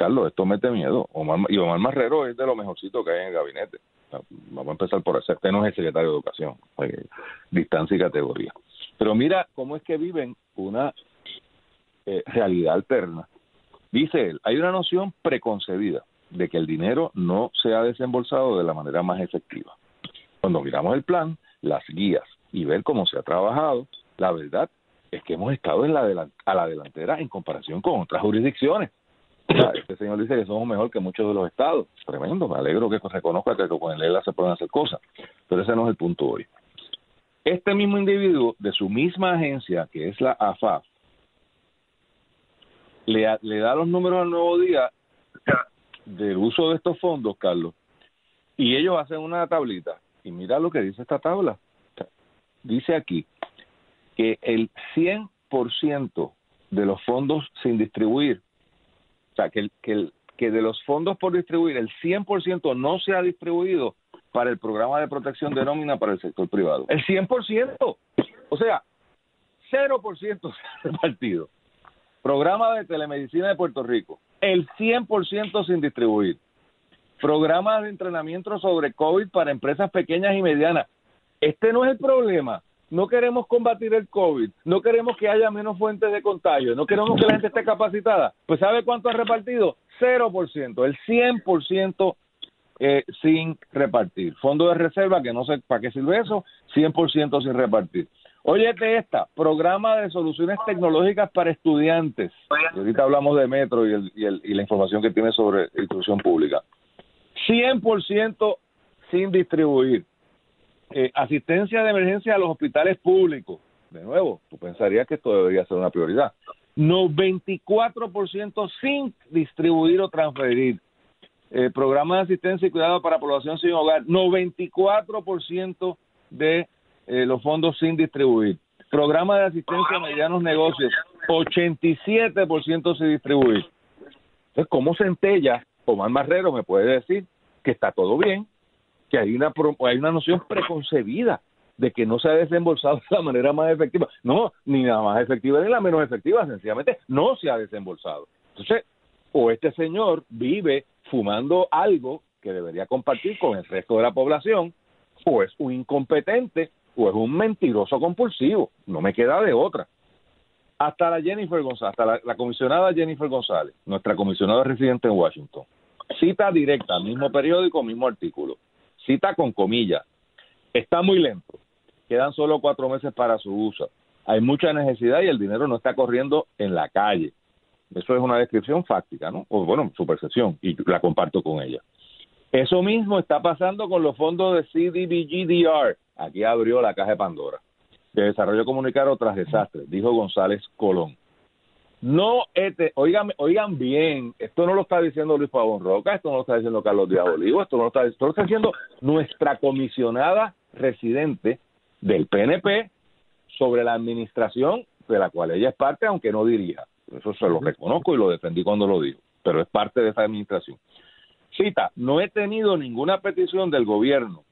Carlos, esto mete miedo. y Omar Marrero es de lo mejorcito que hay en el gabinete. Vamos a empezar por ese. Este no es el secretario de Educación. distancia y categoría. Pero mira cómo es que viven una eh, realidad alterna. Dice él, hay una noción preconcebida de que el dinero no se ha desembolsado de la manera más efectiva. Cuando miramos el plan, las guías y ver cómo se ha trabajado, la verdad es que hemos estado en a la delantera en comparación con otras jurisdicciones. Este señor dice que somos mejor que muchos de los estados. Tremendo, me alegro que reconozca que con el ELA se pueden hacer cosas. Pero ese no es el punto hoy. Este mismo individuo de su misma agencia, que es la AFAF, le, le da los números al nuevo día del uso de estos fondos, Carlos, y ellos hacen una tablita. Y mira lo que dice esta tabla. Dice aquí que el 100% de los fondos sin distribuir, o sea, que, el, que, que de los fondos por distribuir, el 100% no se ha distribuido para el programa de protección de nómina para el sector privado. El 100%. O sea, 0% se ha repartido. Programa de telemedicina de Puerto Rico, el 100% sin distribuir. Programa de entrenamiento sobre COVID para empresas pequeñas y medianas. Este no es el problema. No queremos combatir el COVID, no queremos que haya menos fuentes de contagio, no queremos que la gente esté capacitada. Pues ¿sabe cuánto ha repartido? 0%, el 100% eh, sin repartir. Fondo de reserva, que no sé para qué sirve eso, 100% sin repartir. Óyete esta, programa de soluciones tecnológicas para estudiantes. ahorita hablamos de Metro y, el, y, el, y la información que tiene sobre instrucción pública. 100% sin distribuir. Eh, asistencia de emergencia a los hospitales públicos. De nuevo, tú pensarías que esto debería ser una prioridad. 94% sin distribuir o transferir. Eh, programa de asistencia y cuidado para población sin hogar, 94% de eh, los fondos sin distribuir. Programa de asistencia a medianos negocios, 87% sin distribuir. Entonces, ¿cómo centella Omar Marrero me puede decir que está todo bien, que hay una, hay una noción preconcebida de que no se ha desembolsado de la manera más efectiva? No, ni la más efectiva ni la menos efectiva, sencillamente no se ha desembolsado. Entonces, o este señor vive fumando algo que debería compartir con el resto de la población, o es un incompetente o es un mentiroso compulsivo. No me queda de otra. Hasta la Jennifer González, hasta la, comisionada Jennifer González, nuestra comisionada residente en Washington, cita directa, mismo periódico, mismo artículo, cita con comillas. Está muy lento. Quedan solo cuatro meses para su uso. Hay mucha necesidad y el dinero no está corriendo en la calle. Eso es una descripción fáctica, ¿no? O bueno, su percepción, y la comparto con ella. Eso mismo está pasando con los fondos de CDBGDR. Aquí abrió la caja de Pandora. De desarrollo comunicado tras desastres, dijo González Colón. No, este, oigan, oigan bien, esto no lo está diciendo Luis Pavón Roca, esto no lo está diciendo Carlos Díaz Olivo, esto no lo está, esto lo está diciendo nuestra comisionada residente del PNP sobre la administración de la cual ella es parte, aunque no dirija. Eso se lo reconozco y lo defendí cuando lo digo, pero es parte de esa administración. Cita, no he tenido ninguna petición del gobierno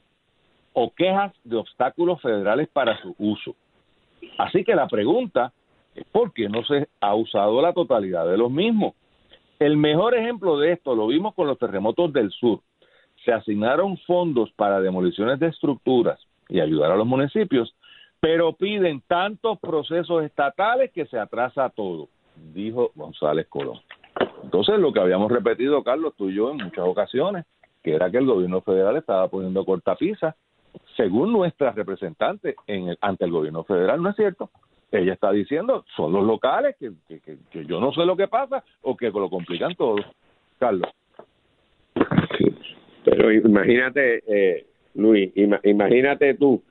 o quejas de obstáculos federales para su uso. Así que la pregunta es por qué no se ha usado la totalidad de los mismos. El mejor ejemplo de esto lo vimos con los terremotos del sur. Se asignaron fondos para demoliciones de estructuras y ayudar a los municipios, pero piden tantos procesos estatales que se atrasa todo dijo González Colón. Entonces, lo que habíamos repetido, Carlos, tú y yo en muchas ocasiones, que era que el gobierno federal estaba poniendo cortapisa, según nuestra representante en el, ante el gobierno federal, ¿no es cierto? Ella está diciendo, son los locales, que, que, yo no sé lo que pasa o que lo complican todo. Carlos. Pero imagínate, eh, Luis, imagínate tú,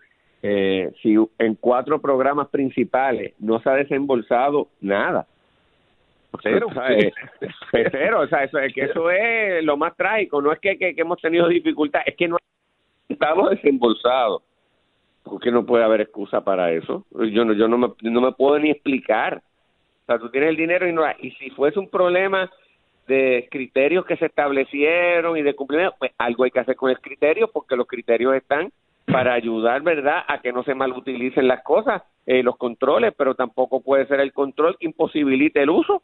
eh, si en cuatro programas principales no se ha desembolsado nada, cero, eh, cero, o sea, eso, es que eso es lo más trágico, no es que, que, hemos tenido dificultad, es que no estamos desembolsados, porque no puede haber excusa para eso, yo no, yo no me, no me puedo ni explicar, o sea, tú tienes el dinero y no, y si fuese un problema de criterios que se establecieron y de cumplimiento, pues algo hay que hacer con el criterio, porque los criterios están para ayudar, ¿verdad?, a que no se malutilicen las cosas, eh, los controles, pero tampoco puede ser el control que imposibilite el uso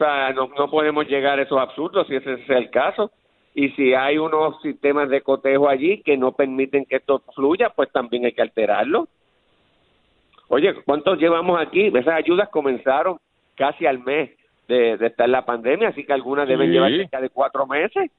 sea, no, no podemos llegar a esos absurdos si ese es el caso. Y si hay unos sistemas de cotejo allí que no permiten que esto fluya, pues también hay que alterarlo. Oye, ¿cuántos llevamos aquí? Esas ayudas comenzaron casi al mes de, de estar la pandemia, así que algunas deben llevar cerca de cuatro meses.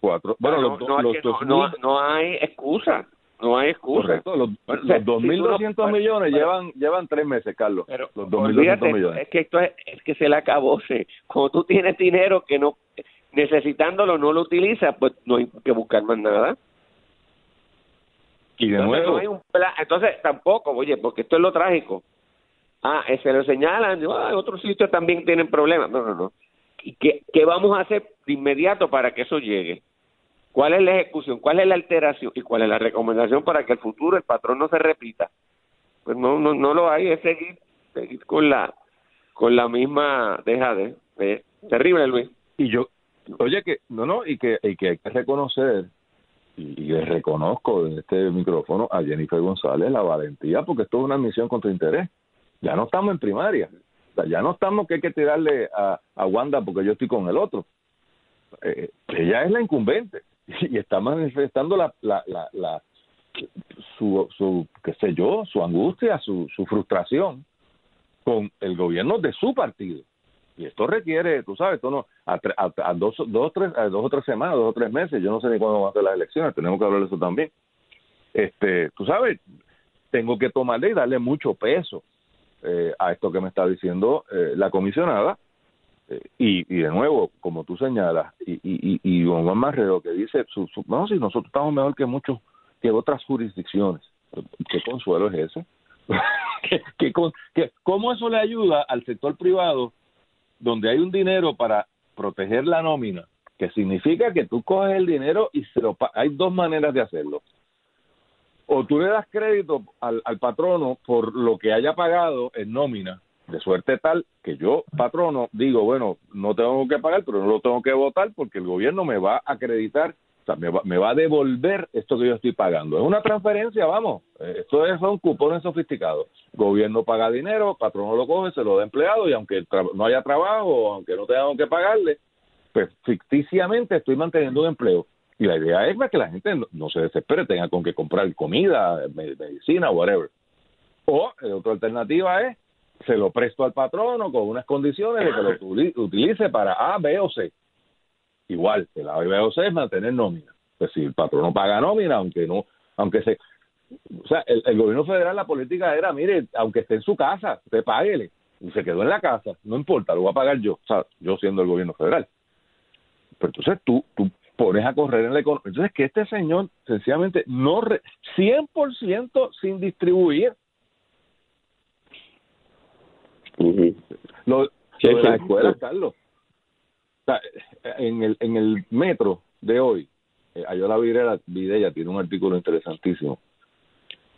Cuatro. Bueno, los, no, no, no, hay excusa. No hay excusa. Correcto. Los, los 2.200 millones llevan llevan tres meses, Carlos. Pero, los 2.200 millones. Es que esto es, es que se le acabó. Se, cuando tú tienes dinero que no necesitándolo no lo utilizas, pues no hay que buscar más nada. Y de entonces, nuevo. No hay un plan. Entonces tampoco, oye, porque esto es lo trágico. Ah, eh, se lo señalan, ah, otros sitios también tienen problemas. No, no, no. ¿Y qué, qué vamos a hacer de inmediato para que eso llegue? ¿Cuál es la ejecución? ¿Cuál es la alteración? ¿Y cuál es la recomendación para que el futuro el patrón no se repita? Pues no, no, no lo hay, es seguir, seguir con la con la misma deja de, terrible Luis. Y yo, oye que, no, no, y que, y que hay que reconocer, y, y reconozco en este micrófono a Jennifer González la valentía, porque esto es una misión contra interés. Ya no estamos en primaria, ya no estamos que hay que tirarle a, a Wanda porque yo estoy con el otro. Eh, ella es la incumbente y está manifestando la, la, la, su, su, qué sé yo, su angustia, su, su frustración con el gobierno de su partido. Y esto requiere, tú sabes, esto no, a, dos, dos, tres, a dos o tres semanas, dos o tres meses, yo no sé ni cuándo van a ser las elecciones, tenemos que hablar de eso también. Este, tú sabes, tengo que tomarle y darle mucho peso eh, a esto que me está diciendo eh, la comisionada, y, y de nuevo, como tú señalas, y, y, y Juan Marrero que dice, su, no, si nosotros estamos mejor que muchos, que otras jurisdicciones. ¿Qué consuelo es ese? ¿Qué, qué, ¿Cómo eso le ayuda al sector privado donde hay un dinero para proteger la nómina? Que significa que tú coges el dinero y se lo hay dos maneras de hacerlo. O tú le das crédito al, al patrono por lo que haya pagado en nómina, de suerte tal que yo, patrono, digo, bueno, no tengo que pagar, pero no lo tengo que votar porque el gobierno me va a acreditar, me va, me va a devolver esto que yo estoy pagando. Es una transferencia, vamos, eh, esto es, son cupones sofisticados. gobierno paga dinero, patrono lo coge, se lo da empleado y aunque no haya trabajo, aunque no tengan que pagarle, pues ficticiamente estoy manteniendo un empleo. Y la idea es que la gente no, se desespere, tenga con que comprar comida, medicina, whatever. O la otra alternativa es se lo presto al patrono con unas condiciones de que lo utilice para A, B o C. Igual, el A, B o C es mantener nómina. Pues si el patrono paga nómina, aunque no, aunque se... O sea, el, gobierno federal, la política era, mire, aunque esté en su casa, usted páguele. Y se quedó en la casa, no importa, lo voy a pagar yo, o sea, yo siendo el gobierno federal. Pero entonces tú, tú pones a correr en la economía. Entonces, que este señor sencillamente no, re, 100% sin distribuir, lo, de la escuela, Carlos. En el, en el metro de hoy, eh, Ayola Videla, tiene un artículo interesantísimo.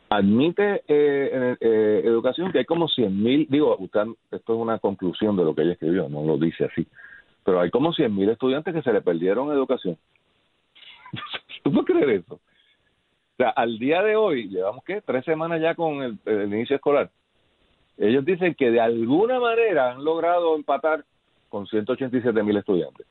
Admite eh, eh, educación que hay como 100 mil, digo, usted, esto es una conclusión de lo que ella escribió, no lo dice así, pero hay como 100 mil estudiantes que se le perdieron educación. ¿Tú puedes creer eso? O sea, al día de hoy, llevamos, ¿qué? Tres semanas ya con el inicio escolar ellos dicen que de alguna manera han logrado empatar con 187 mil estudiantes.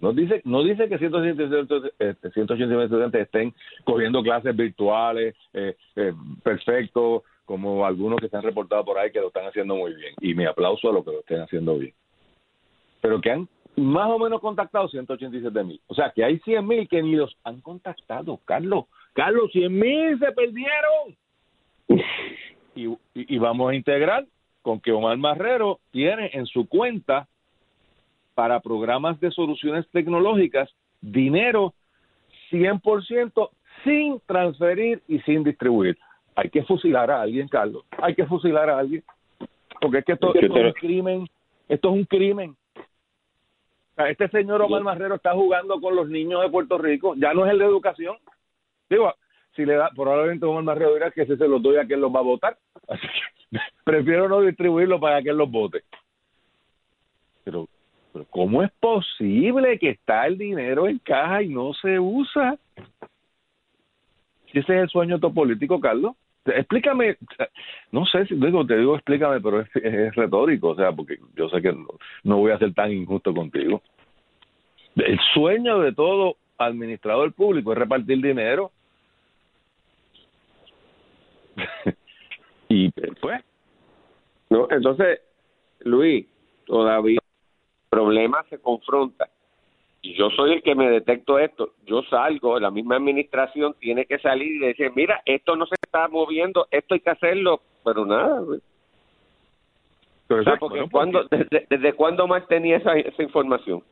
No dice, no dice que 187 mil estudiantes estén cogiendo clases virtuales, eh, eh, perfecto, como algunos que se han reportado por ahí que lo están haciendo muy bien. Y mi aplauso a los que lo estén haciendo bien. Pero que han más o menos contactado 187 mil. O sea, que hay 100 mil que ni los han contactado, Carlos. Carlos, 100 mil se perdieron y, vamos a integrar con que Omar Marrero tiene en su cuenta para programas de soluciones tecnológicas dinero 100% sin transferir y sin distribuir. Hay que fusilar a alguien, Carlos. Hay que fusilar a alguien. Porque es que esto, es un crimen. Esto es un crimen. este señor Omar Marrero está jugando con los niños de Puerto Rico. Ya no es el de educación. Digo, si le da, probablemente Omar Marrero dirá que si se los doy a quien los va a votar. Así que prefiero no distribuirlo para que él los vote. Pero, pero ¿cómo es posible que está el dinero en caja y no se usa? Ese es el sueño político, Carlos. explícame, no sé si digo, te digo explícame, pero es, retórico, o sea, porque yo sé que no, voy a ser tan injusto contigo. El sueño de todo administrador público es repartir dinero. y pues. No, entonces, Luis, todavía problema se confronta yo soy el que me detecto esto, yo salgo, la misma administración tiene que salir y decir, mira, esto no se está moviendo, esto hay que hacerlo, pero nada. Pero porque cuando, desde, cuándo más tenía esa, esa información?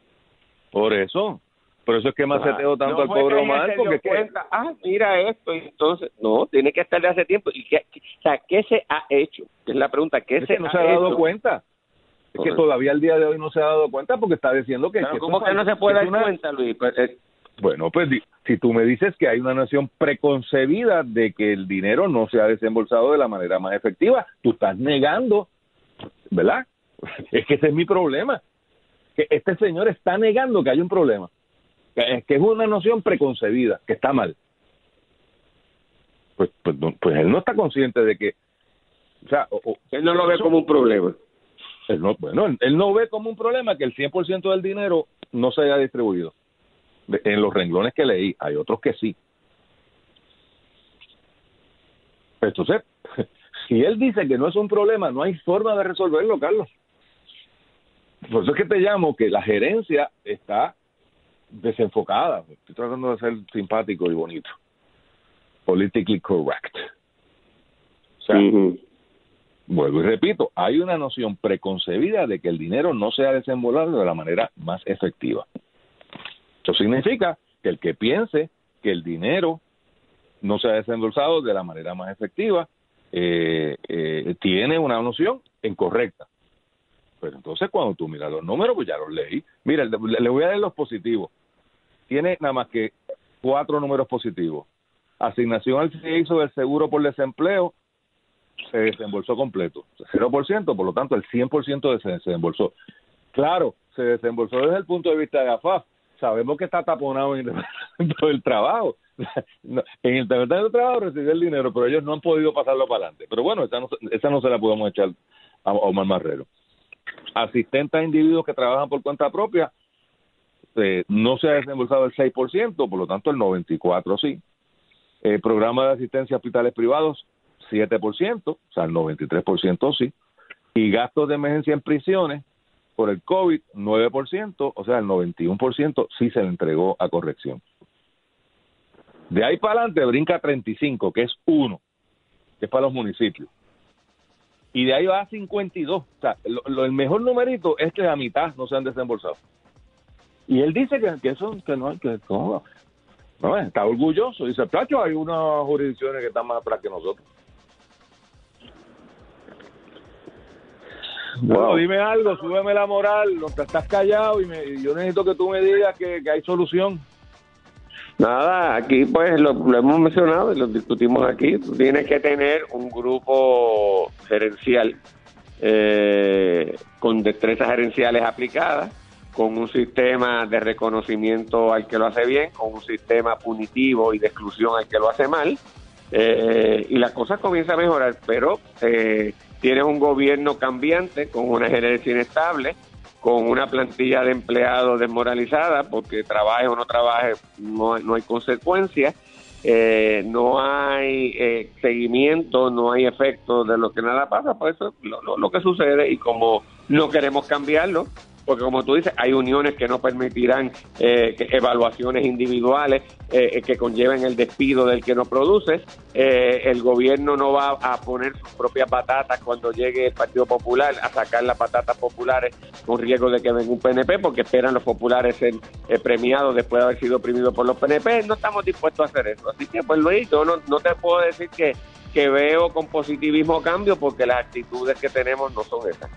Por eso, por eso es que más se tengo tanto al pobre Omar, porque cuenta, ah, mira esto, y entonces, no, tiene que estar de hace tiempo. ¿Y qué, o sea, qué se ha hecho? Es la pregunta, ¿qué se no ha se ha dado cuenta? Es que todavía al día de hoy no se ha dado cuenta porque está diciendo que... ¿Cómo que no se puede dar cuenta, Luis? Pues, eh, bueno, pues si tú me dices que hay una nación preconcebida de que el dinero no se ha desembolsado de la manera más efectiva, tú estás negando, ¿verdad? Es que ese es mi problema. Que este señor está negando que hay un problema. Que, que es una noción preconcebida, que está mal. Pues, pues, pues él no está consciente de que... O sea, él no lo ve como un problema. Él no, bueno, él no ve como un problema que el 100% del dinero no se haya distribuido. En los renglones que leí, hay otros que sí. Entonces, si él dice que no es un problema, no hay forma de resolverlo, Carlos. Por eso es que te llamo que la gerencia está desenfocada. Estoy tratando de ser simpático y bonito. Politically correct. O sea, vuelvo y repito, hay una noción preconcebida de que el dinero no se ha de la manera más efectiva. Eso significa que el que piense que el dinero no se ha desembolsado de la manera más efectiva eh, eh, tiene una noción incorrecta. Pero entonces cuando tú miras los números, pues ya los leí. Mira, le, voy a dar los positivos. Tiene nada más que cuatro números positivos. Asignación al CISO del seguro por desempleo se desembolsó completo, 0%, por lo tanto el 100% se desembolsó. Claro, se desembolsó desde el punto de vista de AFAF. Sabemos que está taponado en el, trabajo. en el departamento de trabajo recibió el dinero, pero ellos no han podido pasarlo para adelante. Pero bueno, esa no, esa no se la podemos echar a Omar Marrero. Asistentes a individuos que trabajan por cuenta propia, eh, no se ha desembolsado el 6%, por lo tanto el 94% sí. Eh, programa de asistencia a hospitales privados, 7%, o sea, el 93% sí, y gastos de emergencia en prisiones por el COVID, 9%, o sea, el 91% sí se le entregó a corrección. De ahí para adelante brinca 35, que es uno, que es para los municipios. Y de ahí va a 52. O sea, el mejor numerito es que la mitad no se han desembolsado. Y él dice que, que eso, que no, que no, no, está orgulloso. Dice, Placho, hay unas jurisdicciones que están más atrás que nosotros. Bueno, dime algo, súbeme la moral, no te estás callado y, me, yo necesito que tú me digas que, hay solución. Nada, aquí pues lo, hemos mencionado y lo discutimos aquí. Tú tienes que tener un grupo gerencial eh, con destrezas gerenciales aplicadas, con un sistema de reconocimiento al que lo hace bien, con un sistema punitivo y de exclusión al que lo hace mal. Eh, y la cosa comienza a mejorar, pero eh, tienes un gobierno cambiante con una gerencia inestable, con una plantilla de empleados desmoralizada, porque trabaje o no trabaje, no, no hay consecuencias, eh, no hay eh, seguimiento, no hay efecto de lo que nada pasa, pues eso es lo, lo que sucede y como no queremos cambiarlo, porque como tú dices, hay uniones que no permitirán eh, evaluaciones individuales eh, que conlleven el despido del que no produce. Eh, el gobierno no va a poner sus propias patatas cuando llegue el Partido Popular a sacar las patatas populares con riesgo de que venga un PNP, porque esperan los populares ser premiados después de haber sido oprimidos por los PNP. No estamos dispuestos a hacer eso. Así que, pues Luis, yo no, no te puedo decir que, que veo con positivismo cambio, porque las actitudes que tenemos no son esas.